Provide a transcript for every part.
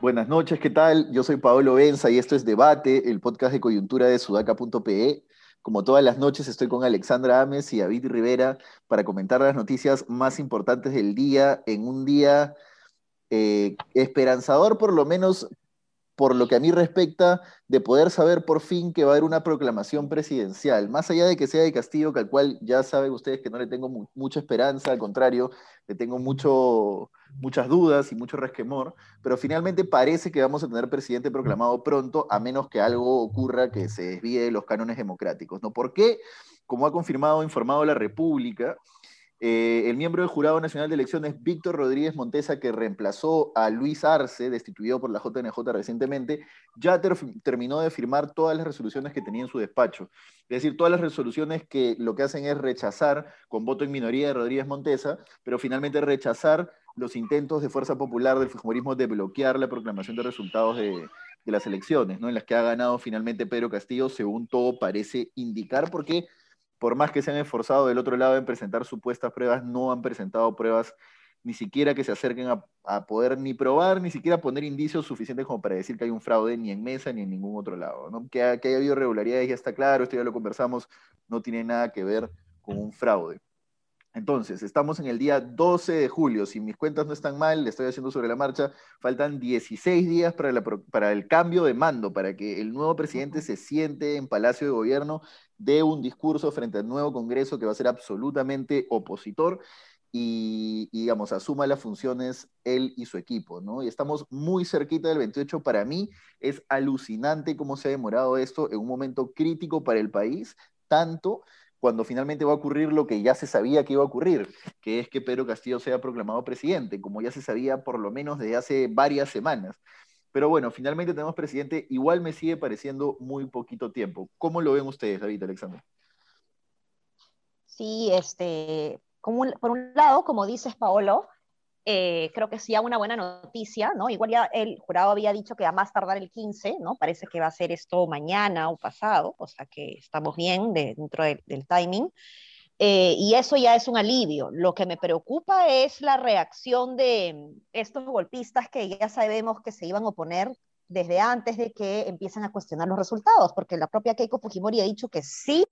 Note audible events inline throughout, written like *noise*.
Buenas noches, ¿qué tal? Yo soy Paolo Benza y esto es Debate, el podcast de coyuntura de sudaca.pe. Como todas las noches estoy con Alexandra Ames y David Rivera para comentar las noticias más importantes del día en un día eh, esperanzador por lo menos por lo que a mí respecta, de poder saber por fin que va a haber una proclamación presidencial, más allá de que sea de Castillo, que al cual ya saben ustedes que no le tengo mucha esperanza, al contrario, le tengo muchas dudas y mucho resquemor, pero finalmente parece que vamos a tener presidente proclamado pronto, a menos que algo ocurra que se desvíe de los cánones democráticos. ¿no? ¿Por qué? Como ha confirmado, informado la República, eh, el miembro del Jurado Nacional de Elecciones, Víctor Rodríguez Montesa, que reemplazó a Luis Arce, destituido por la JNJ recientemente, ya terminó de firmar todas las resoluciones que tenía en su despacho. Es decir, todas las resoluciones que lo que hacen es rechazar, con voto en minoría de Rodríguez Montesa, pero finalmente rechazar los intentos de Fuerza Popular del Fujimorismo de bloquear la proclamación de resultados de, de las elecciones, ¿no? en las que ha ganado finalmente Pedro Castillo, según todo parece indicar, porque por más que se han esforzado del otro lado en presentar supuestas pruebas, no han presentado pruebas ni siquiera que se acerquen a, poder ni probar, ni siquiera poner indicios suficientes como para decir que hay un fraude ni en mesa ni en ningún otro lado. ¿no? Que, que haya habido irregularidades ya está claro, esto ya lo conversamos, no tiene nada que ver con un fraude. Entonces, estamos en el día 12 de julio. Si mis cuentas no están mal, le estoy haciendo sobre la marcha, faltan 16 días para, para, el cambio de mando, para que el nuevo presidente se siente en Palacio de Gobierno, dé un discurso frente al nuevo Congreso que va a ser absolutamente opositor y, digamos, asuma las funciones él y su equipo, ¿no? Y estamos muy cerquita del 28. Para mí es alucinante cómo se ha demorado esto en un momento crítico para el país, tanto cuando finalmente va a ocurrir lo que ya se sabía que iba a ocurrir, que es que Pedro Castillo sea proclamado presidente, como ya se sabía por lo menos desde hace varias semanas. Pero bueno, finalmente tenemos presidente, igual me sigue pareciendo muy poquito tiempo. ¿Cómo lo ven ustedes, David Alexander? Sí, este, por un lado, como dices, Paolo, eh, creo que sí hay una buena noticia, ¿no? Igual ya el jurado había dicho que a más tardar el 15, ¿no? Parece que va a ser esto mañana o pasado, o sea que estamos bien dentro del timing. Eh, y eso ya es un alivio. Lo que me preocupa es la reacción de estos golpistas que ya sabemos que se iban a oponer desde antes de que empiecen a cuestionar los resultados, porque la propia Keiko Fujimori ha dicho que sí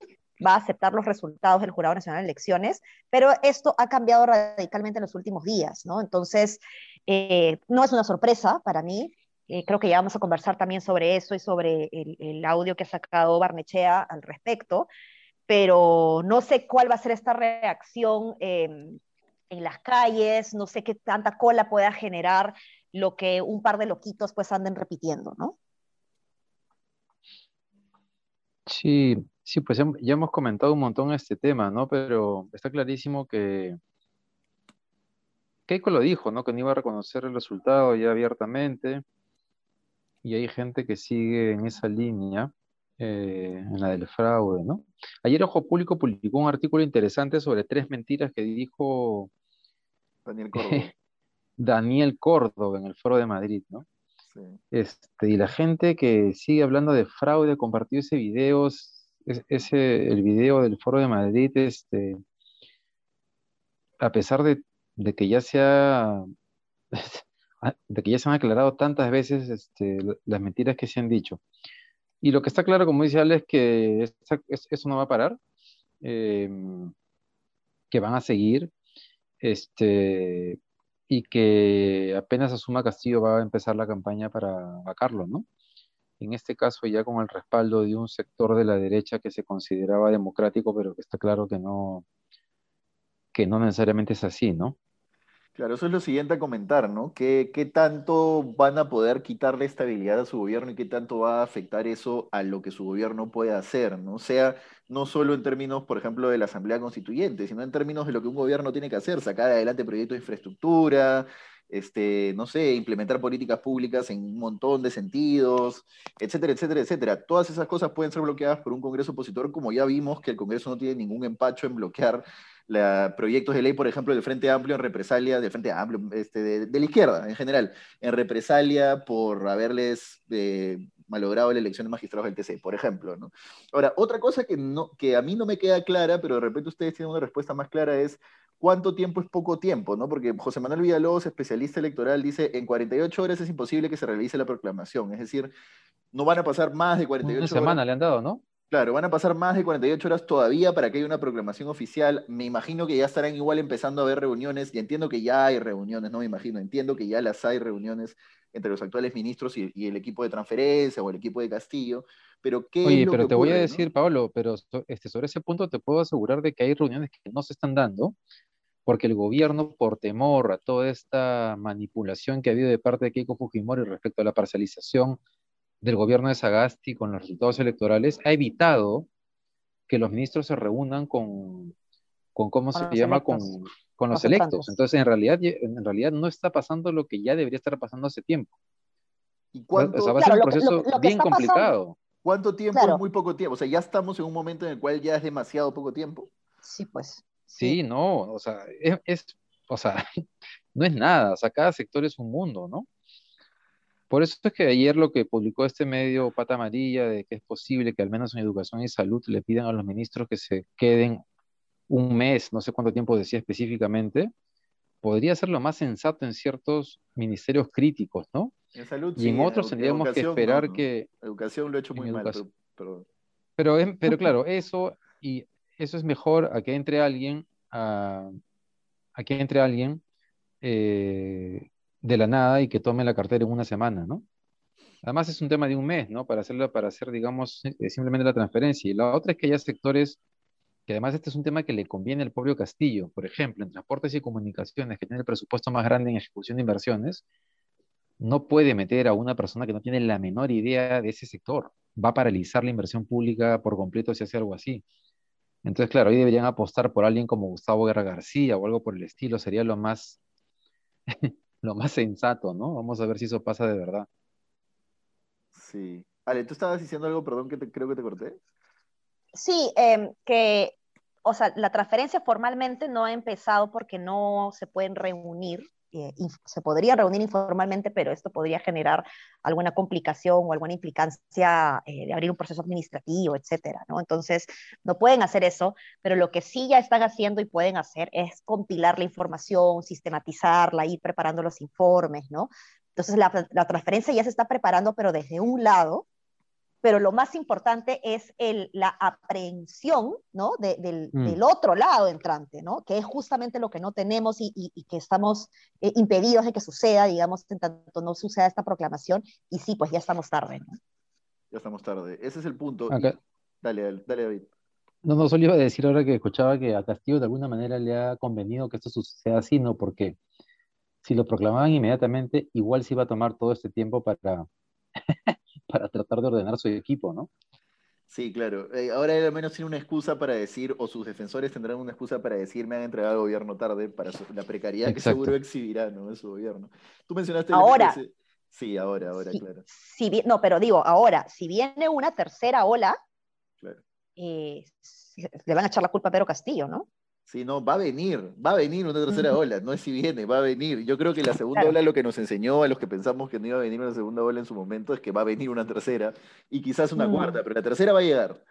va a aceptar los resultados del Jurado Nacional de Elecciones, pero esto ha cambiado radicalmente en los últimos días, ¿no? Entonces, eh, no es una sorpresa para mí. Eh, creo que ya vamos a conversar también sobre eso y sobre el, audio que ha sacado Barnechea al respecto, pero no sé cuál va a ser esta reacción em, en las calles, no sé qué tanta cola pueda generar lo que un par de loquitos pues anden repitiendo, ¿no? Sí, Sí, pues ya, hemos comentado un montón este tema, ¿no? Pero está clarísimo que Keiko lo dijo, ¿no? Que no iba a reconocer el resultado ya abiertamente. Y hay gente que sigue en esa línea, eh, en la del fraude, ¿no? Ayer Ojo Público publicó un artículo interesante sobre tres mentiras que dijo Daniel Córdoba, *laughs* Daniel Córdoba en el Foro de Madrid, ¿no? Este, y la gente que sigue hablando de fraude, compartió ese video, ese, el video del Foro de Madrid, este, a pesar de, que ya se *laughs* de que ya se han aclarado tantas veces este, las mentiras que se han dicho. Y lo que está claro, como dice Ale, es que eso no va a parar, em, que van a seguir, este, y que apenas asuma Castillo va a empezar la campaña para vacarlo, ¿no? En este caso ya con el respaldo de un sector de la derecha que se consideraba democrático, pero que está claro que no, que no necesariamente es así, ¿no? Claro, eso es lo siguiente a comentar, ¿no? ¿Qué, ¿Qué, tanto van a poder quitarle estabilidad a su gobierno y qué tanto va a afectar eso a lo que su gobierno puede hacer, ¿no? O sea, no solo en términos, por ejemplo, de la Asamblea Constituyente, sino en términos de lo que un gobierno tiene que hacer, sacar adelante proyectos de infraestructura, este, no sé, implementar políticas públicas en un montón de sentidos, etcétera, etcétera, etcétera. Todas esas cosas pueden ser bloqueadas por un Congreso opositor, como ya vimos que el Congreso no tiene ningún empacho en bloquear proyectos de ley, por ejemplo, del Frente Amplio en represalia, del Frente Amplio, este, de, la izquierda en general, en represalia por haberles eh, malogrado la elección de magistrados del TC, por ejemplo. Ahora, otra cosa que, no, que a mí no me queda clara, pero de repente ustedes tienen una respuesta más clara, es cuánto tiempo es poco tiempo, ¿no? Porque José Manuel Villalobos, especialista electoral, dice en 48 horas es imposible que se realice la proclamación, es decir, no van a pasar más de 48 horas. Una semana le han dado, ¿no? Claro, van a pasar más de 48 horas todavía para que haya una proclamación oficial. Me imagino que ya estarán igual empezando a haber reuniones, y entiendo que ya hay reuniones, no me imagino, entiendo que ya las hay reuniones entre los actuales ministros y, el equipo de transferencia o el equipo de Castillo, pero ¿qué Oye, pero te voy a decir, Pablo, pero este, sobre ese punto te puedo asegurar de que hay reuniones que no se están dando, porque el gobierno, por temor a toda esta manipulación que ha habido de parte de Keiko Fujimori respecto a la parcialización del gobierno de Sagasti con los resultados electorales ha evitado que los ministros se reúnan con, con ¿cómo se llama? Con, con, los, electos. Entonces, en realidad, en realidad no está pasando lo que ya debería estar pasando hace tiempo. ¿Y cuánto? O sea, va a ser un proceso bien complicado. ¿Cuánto tiempo muy poco tiempo? O sea, ya estamos en un momento en el cual ya es demasiado poco tiempo. Sí, pues. Sí, no, o sea, es, es, o sea, *laughs* no es nada, o sea, cada sector es un mundo, ¿no? Por eso es que ayer lo que publicó este medio Pata Amarilla, de que es posible que al menos en educación y salud le pidan a los ministros que se queden un mes, no sé cuánto tiempo decía específicamente, podría ser lo más sensato en ciertos ministerios críticos, ¿no? En salud, y en otros tendríamos que esperar que... Educación lo he hecho muy mal, pero, pero, pero, *laughs* claro, eso, y eso es mejor a que entre alguien, a, a que entre alguien eh, de la nada y que tome la cartera en una semana, ¿no? Además es un tema de un mes, ¿no? Para hacerlo, para hacer, digamos, eh, simplemente la transferencia. Y la otra es que haya sectores que además este es un tema que le conviene al propio Castillo. Por ejemplo, en transportes y comunicaciones, que tiene el presupuesto más grande en ejecución de inversiones, no puede meter a una persona que no tiene la menor idea de ese sector. Va a paralizar la inversión pública por completo si hace algo así. Entonces, claro, ahí deberían apostar por alguien como Gustavo Guerra García o algo por el estilo. Sería lo más *laughs* lo más sensato, ¿no? Vamos a ver si eso pasa de verdad. Sí. Ale, tú estabas diciendo algo, perdón, que te, creo que te corté. Sí, em, que, o sea, la transferencia formalmente no ha empezado porque no se pueden reunir eh, se podría reunir informalmente, pero esto podría generar alguna complicación o alguna implicancia eh, de abrir un proceso administrativo, etcétera, ¿no? Entonces, no pueden hacer eso, pero lo que sí ya están haciendo y pueden hacer es compilar la información, sistematizarla, ir preparando los informes, ¿no? Entonces, la, la transferencia ya se está preparando, pero desde un lado, pero lo más importante es el, la aprehensión ¿no? mm. del, otro lado entrante, ¿no? que es justamente lo que no tenemos y, que estamos eh, impedidos de que suceda, digamos, en tanto no suceda esta proclamación, y sí, pues ya estamos tarde. ¿no? Ya estamos tarde, ese es el punto. Dale, dale, David. No, no, solo iba a decir ahora que escuchaba que a Castillo de alguna manera le ha convenido que esto suceda así, ¿no? Porque si lo proclamaban inmediatamente, igual se iba a tomar todo este tiempo para *laughs* para tratar de ordenar su equipo, ¿no? Sí, claro. Eh, ahora él al menos tiene una excusa para decir, o sus defensores tendrán una excusa para decir, me han entregado al gobierno tarde para la precariedad que seguro exhibirá, ¿no? De su gobierno. Tú mencionaste... Ahora. Sí, ahora, ahora, claro. Si, no, pero digo, ahora, si viene una tercera ola, claro. Eh, le van a echar la culpa a Pedro Castillo, ¿no? Sí, no, va a venir, va a venir una tercera ola, no es si viene, va a venir. Yo creo que la segunda ola lo que nos enseñó a los que pensamos que no iba a venir una segunda ola en su momento es que va a venir una tercera y quizás una cuarta, pero la tercera va a llegar.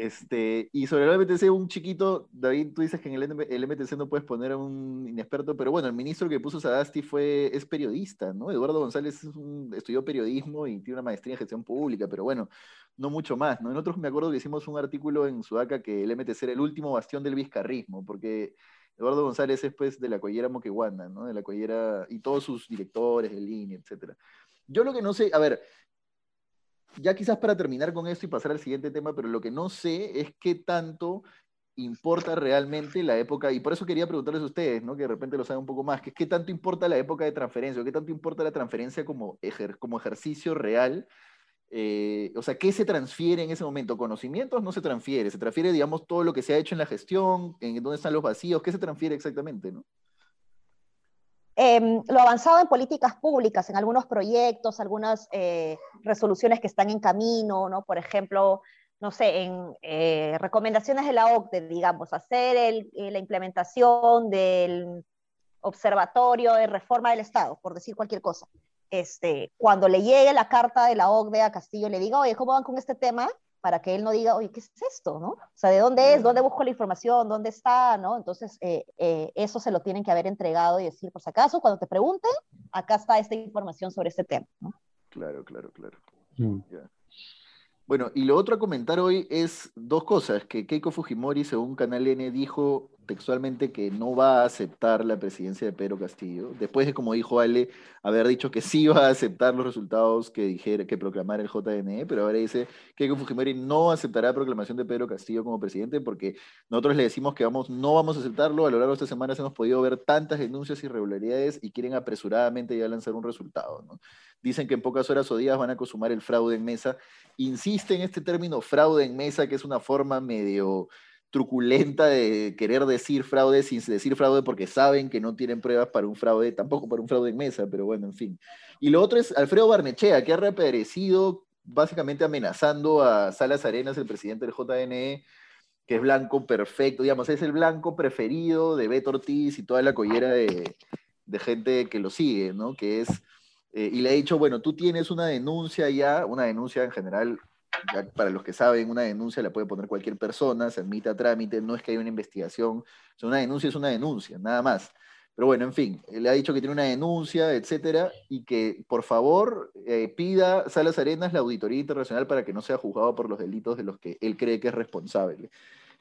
Este, y sobre el MTC, un chiquito, David, tú dices que en el, MTC no puedes poner a un inexperto, pero bueno, el ministro que puso Sadasti fue, es periodista, ¿no? Eduardo González estudió periodismo y tiene una maestría en gestión pública, pero bueno, no mucho más, ¿no? Nosotros me acuerdo que hicimos un artículo en Sudaca que el MTC era el último bastión del vizcarrismo, porque Eduardo González es pues de la collera Moqueguana, ¿no? De la collera, y todos sus directores de línea, etcétera. Yo lo que no sé, a ver, ya quizás para terminar con esto y pasar al siguiente tema, pero lo que no sé es qué tanto importa realmente la época, y por eso quería preguntarles a ustedes, ¿no? que de repente lo saben un poco más, que qué tanto importa la época de transferencia, o qué tanto importa la transferencia como, como ejercicio real, eh, o sea, ¿qué se transfiere en ese momento? ¿Conocimientos? No se transfiere, se transfiere, digamos, todo lo que se ha hecho en la gestión, en dónde están los vacíos, ¿qué se transfiere exactamente? ¿no? Em, lo avanzado en políticas públicas, en algunos proyectos, algunas eh, resoluciones que están en camino, ¿no? Por ejemplo, no sé, en eh, recomendaciones de la OCDE, digamos, hacer eh, la implementación del observatorio de reforma del Estado, por decir cualquier cosa. este, cuando le llegue la carta de la OCDE a Castillo, le diga, oye, ¿cómo van con este tema? Para que él no diga, oye, ¿qué es esto? ¿no? O sea, ¿de dónde es? ¿Dónde busco la información? ¿Dónde está? ¿no? Entonces, eh, eh, eso se lo tienen que haber entregado y decir, por si acaso, cuando te pregunten, acá está esta información sobre este tema. ¿no? Claro, claro, claro. Mm. Bueno, y lo otro a comentar hoy es dos cosas, que Keiko Fujimori, según Canal N, dijo textualmente que no va a aceptar la presidencia de Pedro Castillo, después de, como dijo Ale, haber dicho que sí va a aceptar los resultados que dijera, que proclamara el JNE, pero ahora dice que Fujimori no aceptará la proclamación de Pedro Castillo como presidente porque nosotros le decimos que vamos, no vamos a aceptarlo, a lo largo de esta semana hemos podido ver tantas denuncias irregularidades y quieren apresuradamente ya lanzar un resultado. Dicen que en pocas horas o días van a consumar el fraude en mesa. Insiste en este término fraude en mesa, que es una forma medio truculenta de querer decir fraude sin decir fraude porque saben que no tienen pruebas para un fraude, tampoco para un fraude en mesa, pero bueno, en fin. Y lo otro es Alfredo Barnechea, que ha reaparecido básicamente amenazando a Salas Arenas, el presidente del JNE, que es blanco perfecto, digamos, es el blanco preferido de Beto Ortiz y toda la collera de, gente que lo sigue, ¿no? Que es, eh, y le ha dicho, bueno, tú tienes una denuncia ya, una denuncia en general para los que saben, una denuncia la puede poner cualquier persona, se admite a trámite, no es que haya una investigación, una denuncia es una denuncia, nada más. Pero bueno, en fin, le ha dicho que tiene una denuncia, etcétera, y que por favor eh, pida Salas Arenas la auditoría internacional para que no sea juzgado por los delitos de los que él cree que es responsable.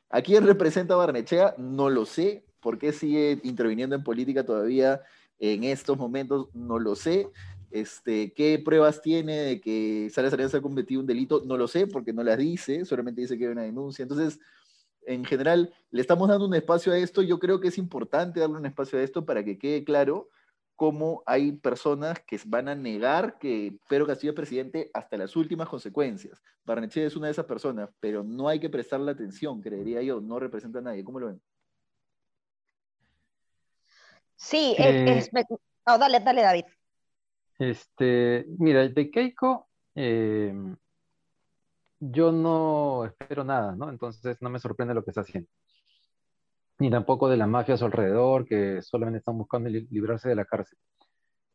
¿A quién representa Barnechea? No lo sé. ¿Por qué sigue interviniendo en política todavía en estos momentos? No lo sé. Este, ¿Qué pruebas tiene de que Salas Arenas ha cometido un delito? No lo sé, porque no las dice, solamente dice que hay una denuncia. Entonces, en general, le estamos dando un espacio a esto. Yo creo que es importante darle un espacio a esto para que quede claro cómo hay personas que van a negar que Pedro Castillo es presidente hasta las últimas consecuencias. Barnechea es una de esas personas, pero no hay que prestarle atención, creería yo, no representa a nadie. ¿Cómo lo ven? Sí, es, eh, dale, dale, David. Este, mira, de Keiko, eh, yo no espero nada, ¿no? Entonces no me sorprende lo que está haciendo. Ni tampoco de las mafias alrededor que solamente están buscando librarse de la cárcel.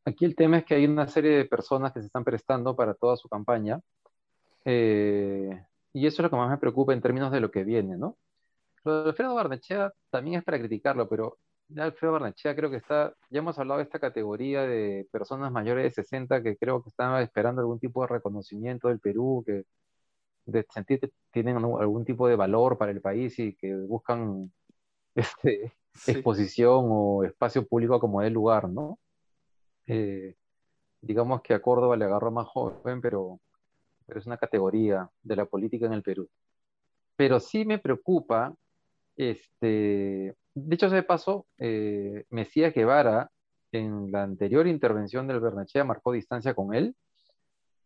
Aquí el tema es que hay una serie de personas que se están prestando para toda su campaña. Eh, y eso es lo que más me preocupa en términos de lo que viene, ¿no? Lo de Alfredo Barnechea también es para criticarlo, pero Alfredo Barnechea creo que está, ya hemos hablado de esta categoría de personas mayores de 60 que creo que están esperando algún tipo de reconocimiento del Perú, que de sentir que tienen algún tipo de valor para el país y que buscan *laughs* este, exposición o espacio público como el lugar, ¿no? Eh, digamos que a Córdoba le agarró más joven, pero, pero es una categoría de la política en el Perú. Pero sí me preocupa este, dicho sea de paso, eh, Mesías Guevara, en la anterior intervención del Bernachea, marcó distancia con él.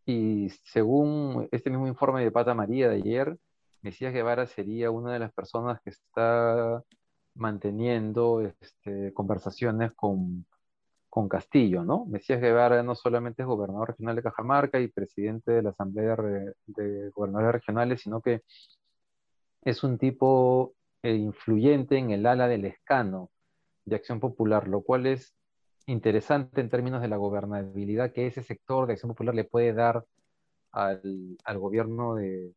Y según este mismo informe de Pata María de ayer, Mesías Guevara sería una de las personas que está manteniendo este, conversaciones con, con Castillo, ¿no? Mesías Guevara no solamente es gobernador regional de Cajamarca y presidente de la Asamblea de Gobernadores Regionales, sino que es un tipo e influyente en el ala del escano de Acción Popular, lo cual es interesante en términos de la gobernabilidad que ese sector de Acción Popular le puede dar al, gobierno de,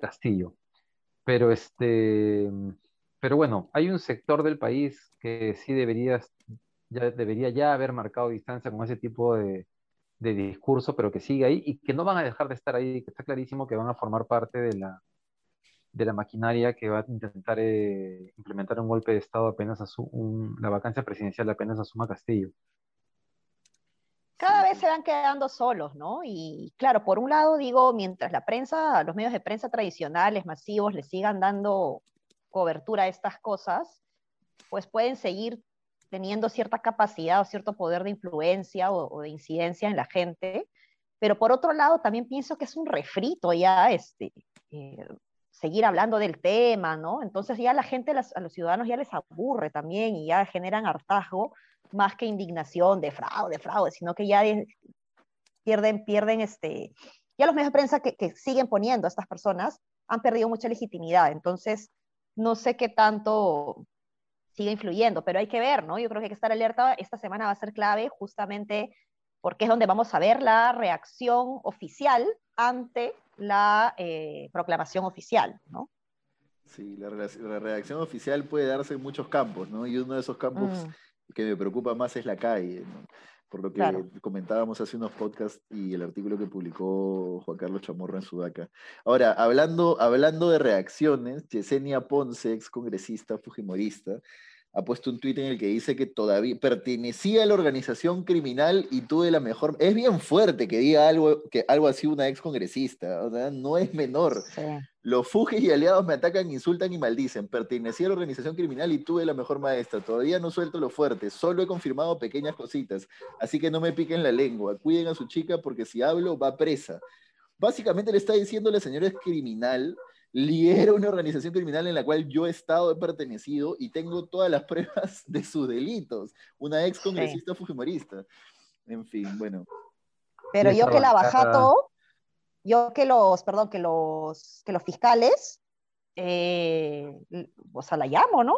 Castillo. Pero, este, pero bueno, hay un sector del país que sí debería ya, debería ya haber marcado distancia con ese tipo de, de discurso, pero que sigue ahí y que no van a dejar de estar ahí, que está clarísimo que van a formar parte de la, de la maquinaria que va a intentar eh, implementar un golpe de Estado apenas a la vacancia presidencial apenas asuma Castillo. Cada vez se van quedando solos, ¿no? Y claro, por un lado digo, mientras la prensa, los medios de prensa tradicionales, masivos, le sigan dando cobertura a estas cosas, pues pueden seguir teniendo cierta capacidad o cierto poder de influencia o, de incidencia en la gente, pero por otro lado también pienso que es un refrito ya, este, eh, seguir hablando del tema, ¿no? Entonces ya la gente, a los ciudadanos ya les aburre también y ya generan hartazgo más que indignación de fraude, sino que ya pierden, pierden este, ya los medios de prensa que, siguen poniendo a estas personas han perdido mucha legitimidad, entonces no sé qué tanto sigue influyendo, pero hay que ver, ¿no? Yo creo que hay que estar alerta, esta semana va a ser clave justamente porque es donde vamos a ver la reacción oficial ante la eh, proclamación oficial, ¿no? Sí, la, reacción oficial puede darse en muchos campos, ¿no? Y uno de esos campos mm. que me preocupa más es la calle, ¿no? Por lo que comentábamos hace unos podcasts y el artículo que publicó Juan Carlos Chamorro en Sudaca. Ahora, hablando, hablando de reacciones, Yesenia Ponce, ex congresista fujimorista, ha puesto un tuit en el que dice que todavía pertenecía a la organización criminal y tuve la mejor... Es bien fuerte que diga algo, que algo así una ex congresista, o sea, no es menor. Los Fujis y aliados me atacan, insultan y maldicen. Pertenecía a la organización criminal y tuve la mejor maestra. Todavía no suelto lo fuerte, solo he confirmado pequeñas cositas. Así que no me piquen la lengua. Cuiden a su chica porque si hablo va presa. Básicamente le está diciendo la señora es criminal lidera una organización criminal en la cual yo he estado, he pertenecido y tengo todas las *laughs* pruebas de sus delitos. Una ex congresista fujimorista. En fin, bueno. Pero yo que la bajato, yo que los, perdón, que los, que los fiscales, eh, o sea, la llamo, ¿no?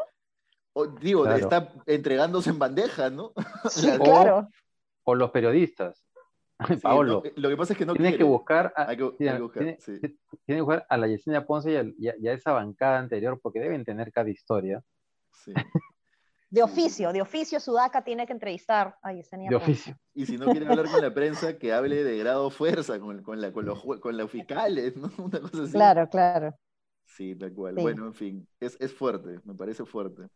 digo, está entregándose en bandeja, ¿no? *laughs* Sí, claro. o los periodistas. *laughs* Paolo. lo que pasa es que no tiene que buscar a, tiene, que buscar a la Yesenia Ponce y a, esa bancada anterior porque deben tener cada historia. *laughs* De oficio, de oficio Sudaca tiene que entrevistar a Yesenia De oficio. *laughs* Y si no quiere hablar con la prensa, que hable de grado fuerza con, con, la, con, los, con los fiscales, ¿no? Una cosa así. Claro, claro. Sí, tal cual. Bueno, en fin, es, es, fuerte, me parece fuerte.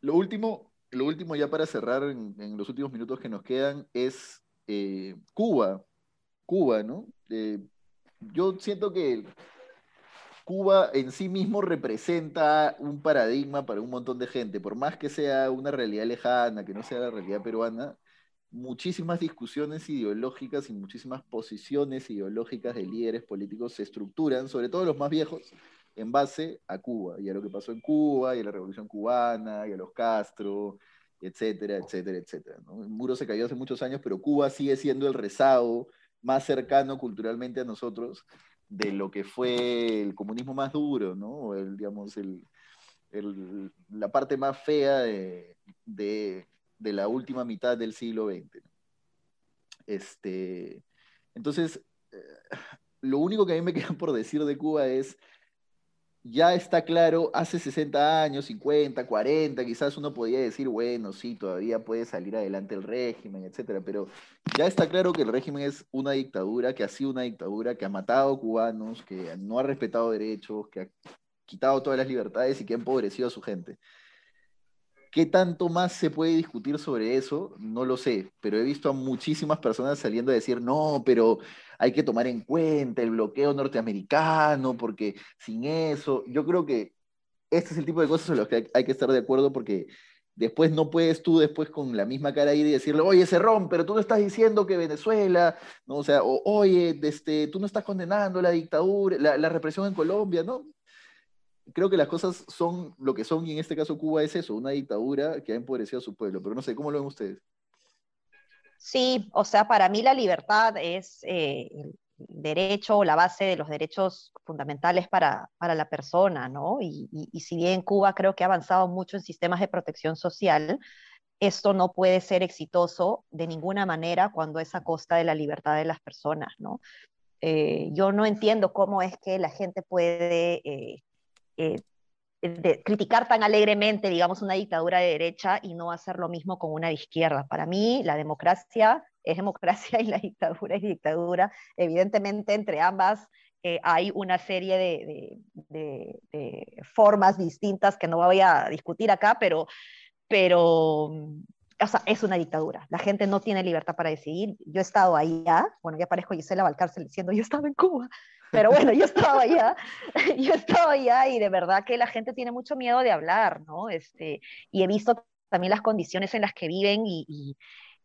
Lo último, lo último ya para cerrar en, en los últimos minutos que nos quedan es eh, Cuba, Cuba, ¿no? Eh, yo siento que Cuba en sí mismo representa un paradigma para un montón de gente, por más que sea una realidad lejana, que no sea la realidad peruana, muchísimas discusiones ideológicas y muchísimas posiciones ideológicas de líderes políticos se estructuran, sobre todo los más viejos, en base a Cuba y a lo que pasó en Cuba y a la revolución cubana y a los Castro etcétera, etcétera, etcétera. El muro se cayó hace muchos años, pero Cuba sigue siendo el rezago más cercano culturalmente a nosotros de lo que fue el comunismo más duro, ¿no? El, digamos, el, la parte más fea de, de, la última mitad del siglo XX. Este, entonces, eh, lo único que a mí me *laughs* queda por decir de Cuba es ya está claro, hace 60 años, 50, 40, quizás uno podía decir, bueno, sí, todavía puede salir adelante el régimen, etcétera, pero ya está claro que el régimen es una dictadura, que ha sido una dictadura, que ha matado cubanos, que no ha respetado derechos, que ha quitado todas las libertades y que ha empobrecido a su gente. ¿Qué tanto más se puede discutir sobre eso? No lo sé, pero he visto a muchísimas personas saliendo a decir, no, pero hay que tomar en cuenta el bloqueo norteamericano, porque sin eso, yo creo que este es el tipo de cosas en las que hay que estar de acuerdo porque después no puedes tú después con la misma cara ir y decirle, oye, Cerrón, pero tú no estás diciendo que Venezuela, ¿no? O sea, oye, este, tú no estás condenando la dictadura, la, la represión en Colombia, ¿no? Creo que las cosas son lo que son y en este caso Cuba es eso, una dictadura que ha empobrecido a su pueblo, pero no sé, ¿cómo lo ven ustedes? Sí, o sea, para mí la libertad es eh, el derecho o la base de los derechos fundamentales para, la persona, ¿no? Y, y, si bien Cuba creo que ha avanzado mucho en sistemas de protección social, esto no puede ser exitoso de ninguna manera cuando es a costa de la libertad de las personas, ¿no? Eh, yo no entiendo cómo es que la gente puede eh, eh, de criticar tan alegremente, digamos, una dictadura de derecha y no hacer lo mismo con una de izquierda. Para mí, la democracia es democracia y la dictadura es dictadura. Evidentemente, entre ambas eh, hay una serie de, de, formas distintas que no voy a discutir acá, pero, pero o sea, es una dictadura. La gente no tiene libertad para decidir. Yo he estado allá, bueno, ya parezco Gisela Valcárcel diciendo, yo estaba en Cuba. Pero bueno, yo estaba allá, *laughs* yo estaba allá y de verdad que la gente tiene mucho miedo de hablar, ¿no? Este, y he visto también las condiciones en las que viven y,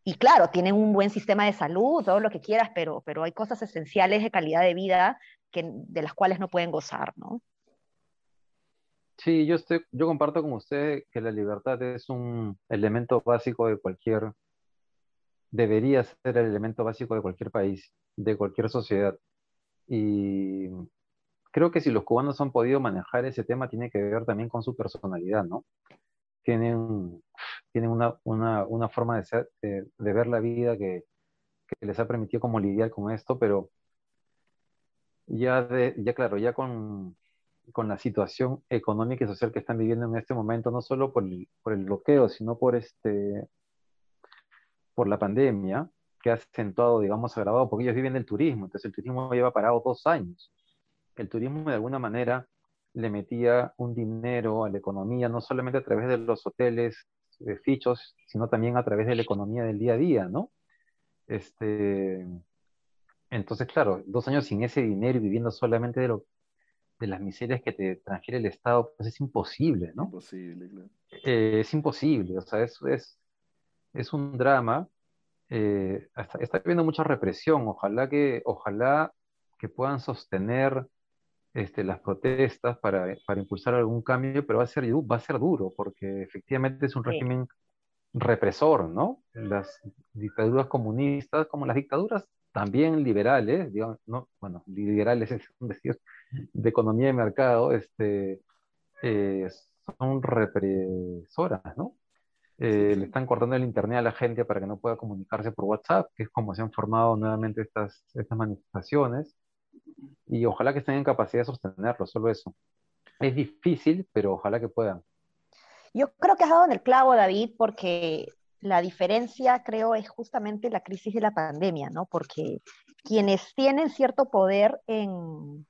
y, claro, tienen un buen sistema de salud, todo lo que quieras, pero, pero hay cosas esenciales de calidad de vida que, de las cuales no pueden gozar, ¿no? Sí, yo, estoy, yo comparto con usted que la libertad es un elemento básico de cualquier, debería ser el elemento básico de cualquier país, de cualquier sociedad. Y creo que si los cubanos han podido manejar ese tema, tiene que ver también con su personalidad, ¿no? Tienen, tienen una, una, una forma de, ser, de, ver la vida que, que les ha permitido como lidiar con esto, pero ya, de, ya claro, ya con, con la situación económica y social que están viviendo en este momento, no solo por el, por el bloqueo, sino por, este, por la pandemia, que ha acentuado, digamos, agravado, porque ellos viven del turismo, entonces el turismo lleva parado dos años. El turismo de alguna manera le metía un dinero a la economía, no solamente a través de los hoteles, de fichos, sino también a través de la economía del día a día, ¿no? Este, entonces, claro, dos años sin ese dinero y viviendo solamente de, lo, de las miserias que te transfiere el Estado, pues es imposible, ¿no? Imposible, claro. Eh, es imposible, o sea, es, es, es un drama. Eh, está, habiendo mucha represión, ojalá que, ojalá que puedan sostener este, las protestas para, para, impulsar algún cambio, pero va a, ser, va a ser duro, porque efectivamente es un régimen represor, ¿no? Las dictaduras comunistas, como las dictaduras también liberales, digamos, no, bueno, liberales *laughs* es un decir de economía de mercado, este, eh, son represoras, ¿no? Eh, le están cortando el internet a la gente para que no pueda comunicarse por WhatsApp, que es como se han formado nuevamente estas, estas manifestaciones y ojalá que estén en capacidad de sostenerlo, solo eso. Es difícil, pero ojalá que puedan. Yo creo que has dado en el clavo, David, porque la diferencia, creo, es justamente la crisis de la pandemia, ¿no? Porque quienes tienen cierto poder en,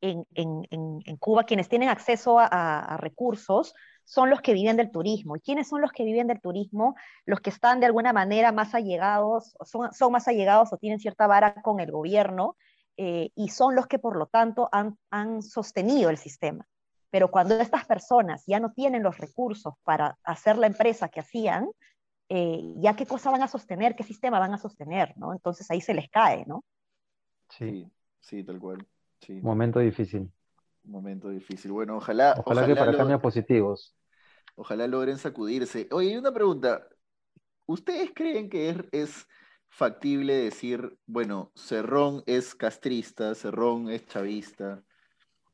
en, en, en Cuba, quienes tienen acceso a, recursos, son los que viven del turismo. ¿Y quiénes son los que viven del turismo? Los que están de alguna manera más allegados, son, son más allegados o tienen cierta vara con el gobierno eh, y son los que por lo tanto han, han, sostenido el sistema. Pero cuando estas personas ya no tienen los recursos para hacer la empresa que hacían, eh, ya qué cosa van a sostener, qué sistema van a sostener, ¿no? Entonces ahí se les cae, ¿no? Sí, sí, tal cual. Sí. Momento difícil. Momento difícil. Bueno, ojalá. Ojalá, que para cambios positivos. Ojalá logren sacudirse. Oye, una pregunta. ¿Ustedes creen que es, es factible decir, bueno, Cerrón es castrista, Cerrón es chavista,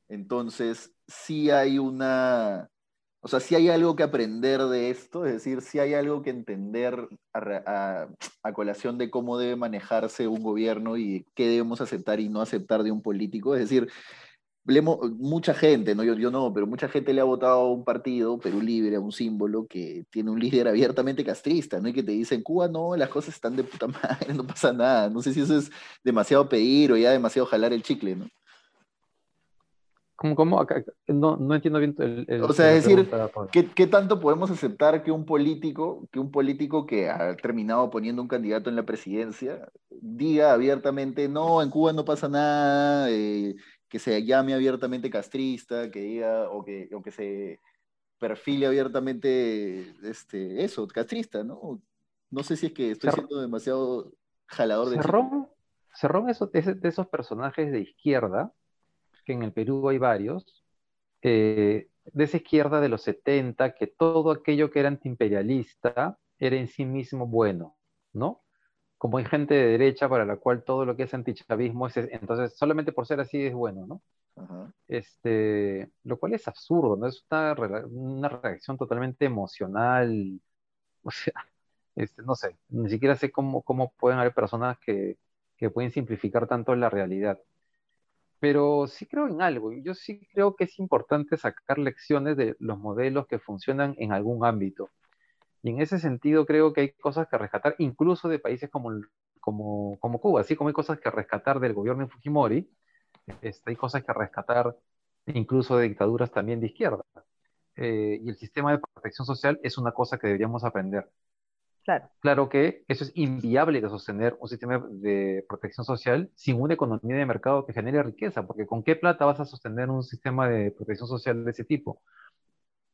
entonces sí hay una, o sea, sí hay algo que aprender de esto, es decir, sí hay algo que entender a, colación de cómo debe manejarse un gobierno y qué debemos aceptar y no aceptar de un político, es decir, mucha gente, no yo, yo no, pero mucha gente le ha votado a un partido, Perú Libre, a un símbolo que tiene un líder abiertamente castrista, ¿no? Y que te dice, en Cuba no, las cosas están de puta *laughs* madre, no pasa nada. No sé si eso es demasiado pedir o ya demasiado jalar el chicle, ¿no? ¿Cómo? cómo? No, no, entiendo bien el, O sea, es decir, ¿qué, ¿qué, tanto podemos aceptar que un político, que un político que ha terminado poniendo un candidato en la presidencia, diga abiertamente, no, en Cuba no pasa nada, eh, que se llame abiertamente castrista, que diga, o que, o que se perfile abiertamente este, eso, castrista, ¿no? No sé si es que estoy siendo demasiado jalador de Cerrón, Cerrón es de esos personajes de izquierda, que en el Perú hay varios, eh, de esa izquierda de los 70, que todo aquello que era antiimperialista era en sí mismo bueno, ¿no? como hay gente de derecha para la cual todo lo que es antichavismo es, entonces solamente por ser así es bueno, ¿no? Este, lo cual es absurdo, ¿no? Es una, una reacción totalmente emocional, *laughs* o sea, este, no sé, ni siquiera sé cómo, cómo pueden haber personas que, que pueden simplificar tanto la realidad. Pero sí creo en algo, yo sí creo que es importante sacar lecciones de los modelos que funcionan en algún ámbito. Y en ese sentido creo que hay cosas que rescatar, incluso de países como, como, como Cuba, así como hay cosas que rescatar del gobierno de Fujimori, este, hay cosas que rescatar incluso de dictaduras también de izquierda. Eh, y el sistema de protección social es una cosa que deberíamos aprender. Claro. que eso es inviable de sostener un sistema de protección social sin una economía de mercado que genere riqueza, porque ¿con qué plata vas a sostener un sistema de protección social de ese tipo?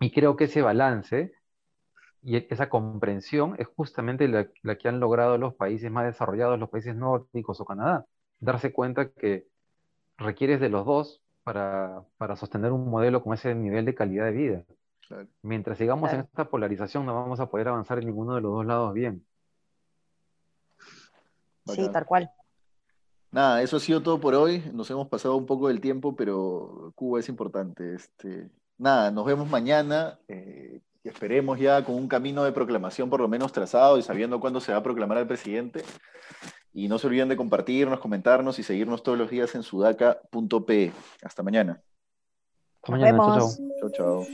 Y creo que ese balance y esa comprensión es justamente la, que han logrado los países más desarrollados, los países nórdicos o Canadá. Darse cuenta que requieres de los dos para, sostener un modelo con ese nivel de calidad de vida. Mientras sigamos en esta polarización no vamos a poder avanzar en ninguno de los dos lados bien. Sí, tal cual. Nada, eso ha sido todo por hoy. Nos hemos pasado un poco del tiempo, pero Cuba es importante. Este, nada, nos vemos mañana. Eh, y esperemos ya con un camino de proclamación por lo menos trazado y sabiendo cuándo se va a proclamar al presidente. Y no se olviden de compartirnos, comentarnos y seguirnos todos los días en sudaca.pe. Hasta mañana. Hasta mañana. Chao, chao.